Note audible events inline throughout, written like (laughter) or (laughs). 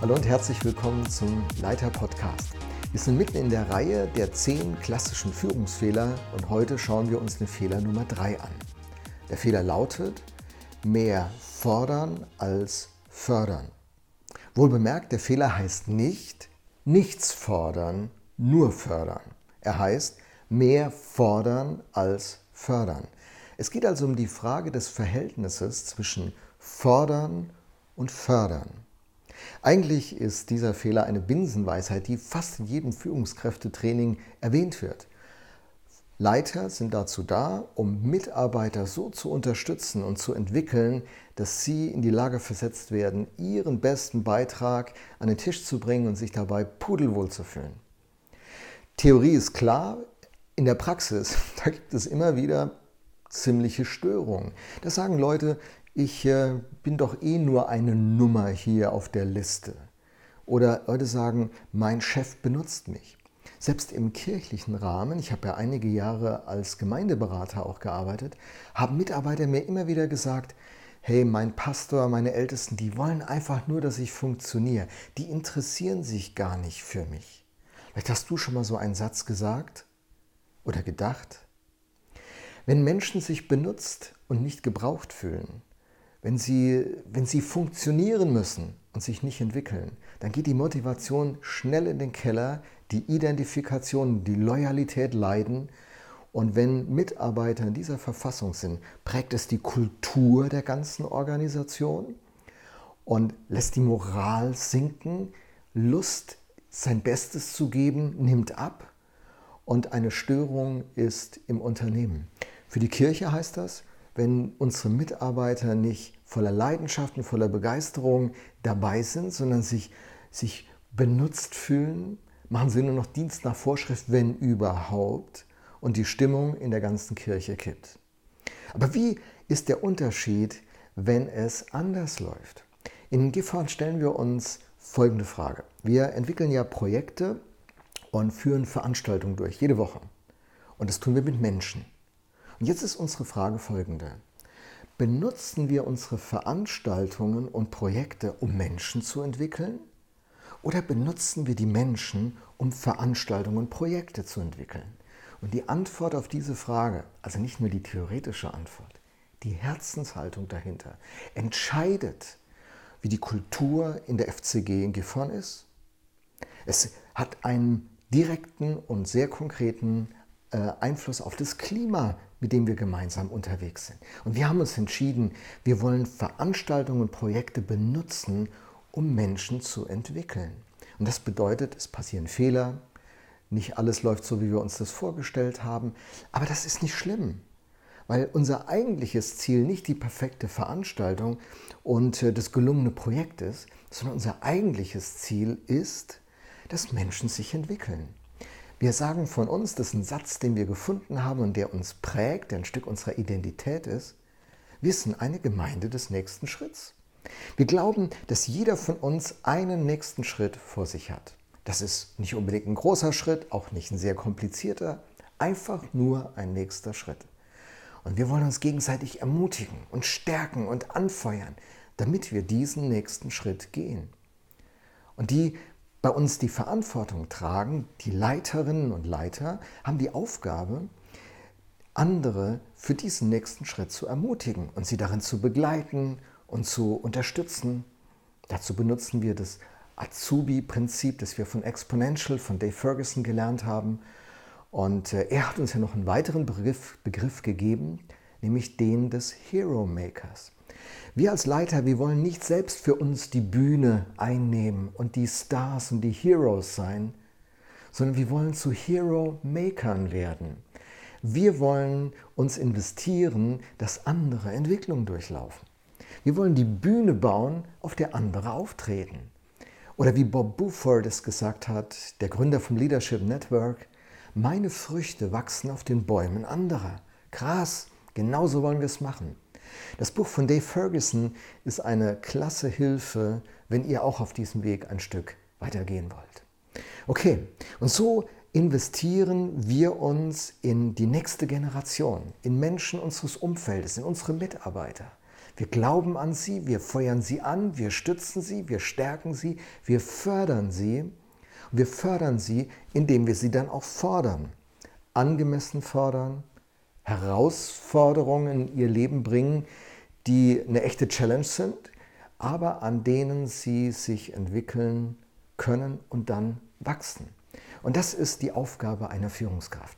Hallo und herzlich willkommen zum Leiter Podcast. Wir sind mitten in der Reihe der zehn klassischen Führungsfehler und heute schauen wir uns den Fehler Nummer drei an. Der Fehler lautet, mehr fordern als fördern. Wohlbemerkt, der Fehler heißt nicht, nichts fordern, nur fördern. Er heißt, mehr fordern als fördern. Es geht also um die Frage des Verhältnisses zwischen fordern und fördern. Eigentlich ist dieser Fehler eine Binsenweisheit, die fast in jedem Führungskräftetraining erwähnt wird. Leiter sind dazu da, um Mitarbeiter so zu unterstützen und zu entwickeln, dass sie in die Lage versetzt werden, ihren besten Beitrag an den Tisch zu bringen und sich dabei pudelwohl zu fühlen. Theorie ist klar, in der Praxis, (laughs) da gibt es immer wieder ziemliche Störungen. Da sagen Leute, ich äh, bin doch eh nur eine Nummer hier auf der Liste. Oder Leute sagen, mein Chef benutzt mich. Selbst im kirchlichen Rahmen, ich habe ja einige Jahre als Gemeindeberater auch gearbeitet, haben Mitarbeiter mir immer wieder gesagt, hey, mein Pastor, meine Ältesten, die wollen einfach nur, dass ich funktioniere. Die interessieren sich gar nicht für mich. Vielleicht hast du schon mal so einen Satz gesagt oder gedacht. Wenn Menschen sich benutzt und nicht gebraucht fühlen, wenn sie, wenn sie funktionieren müssen und sich nicht entwickeln, dann geht die Motivation schnell in den Keller, die Identifikation, die Loyalität leiden. Und wenn Mitarbeiter in dieser Verfassung sind, prägt es die Kultur der ganzen Organisation und lässt die Moral sinken. Lust, sein Bestes zu geben, nimmt ab und eine Störung ist im Unternehmen. Für die Kirche heißt das, wenn unsere Mitarbeiter nicht voller Leidenschaft und voller Begeisterung dabei sind, sondern sich, sich benutzt fühlen, machen sie nur noch Dienst nach Vorschrift, wenn überhaupt, und die Stimmung in der ganzen Kirche kippt. Aber wie ist der Unterschied, wenn es anders läuft? In Gifhorn stellen wir uns folgende Frage. Wir entwickeln ja Projekte und führen Veranstaltungen durch, jede Woche. Und das tun wir mit Menschen. Und jetzt ist unsere Frage folgende. Benutzen wir unsere Veranstaltungen und Projekte, um Menschen zu entwickeln? Oder benutzen wir die Menschen, um Veranstaltungen und Projekte zu entwickeln? Und die Antwort auf diese Frage, also nicht nur die theoretische Antwort, die Herzenshaltung dahinter, entscheidet, wie die Kultur in der FCG in Gifhorn ist. Es hat einen direkten und sehr konkreten äh, Einfluss auf das Klima, mit dem wir gemeinsam unterwegs sind. Und wir haben uns entschieden, wir wollen Veranstaltungen und Projekte benutzen, um Menschen zu entwickeln. Und das bedeutet, es passieren Fehler, nicht alles läuft so, wie wir uns das vorgestellt haben, aber das ist nicht schlimm, weil unser eigentliches Ziel nicht die perfekte Veranstaltung und äh, das gelungene Projekt ist, sondern unser eigentliches Ziel ist, dass Menschen sich entwickeln. Wir sagen von uns, das ist ein Satz, den wir gefunden haben und der uns prägt, der ein Stück unserer Identität ist. Wir sind eine Gemeinde des nächsten Schritts. Wir glauben, dass jeder von uns einen nächsten Schritt vor sich hat. Das ist nicht unbedingt ein großer Schritt, auch nicht ein sehr komplizierter, einfach nur ein nächster Schritt. Und wir wollen uns gegenseitig ermutigen und stärken und anfeuern, damit wir diesen nächsten Schritt gehen. Und die bei uns die Verantwortung tragen, die Leiterinnen und Leiter haben die Aufgabe, andere für diesen nächsten Schritt zu ermutigen und sie darin zu begleiten und zu unterstützen. Dazu benutzen wir das Azubi-Prinzip, das wir von Exponential, von Dave Ferguson gelernt haben. Und äh, er hat uns ja noch einen weiteren Begriff, Begriff gegeben, nämlich den des Hero Makers. Wir als Leiter, wir wollen nicht selbst für uns die Bühne einnehmen und die Stars und die Heroes sein, sondern wir wollen zu Hero-Makern werden. Wir wollen uns investieren, dass andere Entwicklung durchlaufen. Wir wollen die Bühne bauen, auf der andere auftreten. Oder wie Bob Buford es gesagt hat, der Gründer vom Leadership Network, meine Früchte wachsen auf den Bäumen anderer. Krass, genauso wollen wir es machen. Das Buch von Dave Ferguson ist eine klasse Hilfe, wenn ihr auch auf diesem Weg ein Stück weitergehen wollt. Okay, und so investieren wir uns in die nächste Generation, in Menschen unseres Umfeldes, in unsere Mitarbeiter. Wir glauben an sie, wir feuern sie an, wir stützen sie, wir stärken sie, wir fördern sie. Und wir fördern sie, indem wir sie dann auch fordern. Angemessen fordern, Herausforderungen in ihr Leben bringen, die eine echte Challenge sind, aber an denen sie sich entwickeln können und dann wachsen. Und das ist die Aufgabe einer Führungskraft.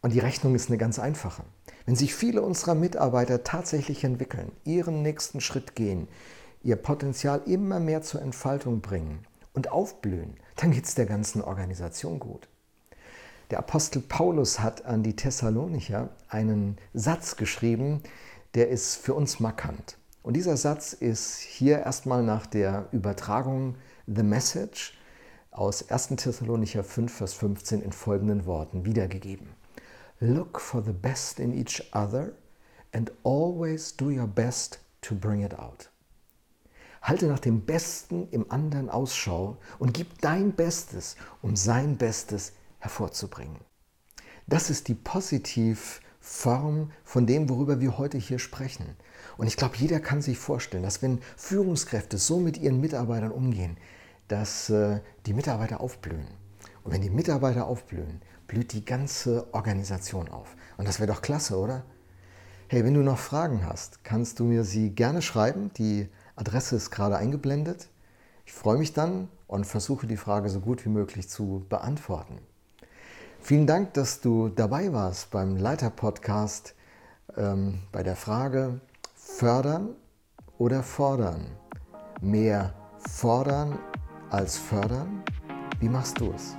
Und die Rechnung ist eine ganz einfache. Wenn sich viele unserer Mitarbeiter tatsächlich entwickeln, ihren nächsten Schritt gehen, ihr Potenzial immer mehr zur Entfaltung bringen und aufblühen, dann geht es der ganzen Organisation gut. Der Apostel Paulus hat an die Thessalonicher einen Satz geschrieben, der ist für uns markant. Und dieser Satz ist hier erstmal nach der Übertragung The Message aus 1. Thessalonicher 5, Vers 15 in folgenden Worten wiedergegeben. Look for the best in each other and always do your best to bring it out. Halte nach dem Besten im anderen Ausschau und gib dein Bestes, um sein Bestes hervorzubringen. Das ist die Positivform von dem, worüber wir heute hier sprechen. Und ich glaube, jeder kann sich vorstellen, dass wenn Führungskräfte so mit ihren Mitarbeitern umgehen, dass äh, die Mitarbeiter aufblühen. Und wenn die Mitarbeiter aufblühen, blüht die ganze Organisation auf. Und das wäre doch klasse, oder? Hey, wenn du noch Fragen hast, kannst du mir sie gerne schreiben. Die Adresse ist gerade eingeblendet. Ich freue mich dann und versuche die Frage so gut wie möglich zu beantworten. Vielen Dank, dass du dabei warst beim Leiter-Podcast ähm, bei der Frage fördern oder fordern. Mehr fordern als fördern? Wie machst du es?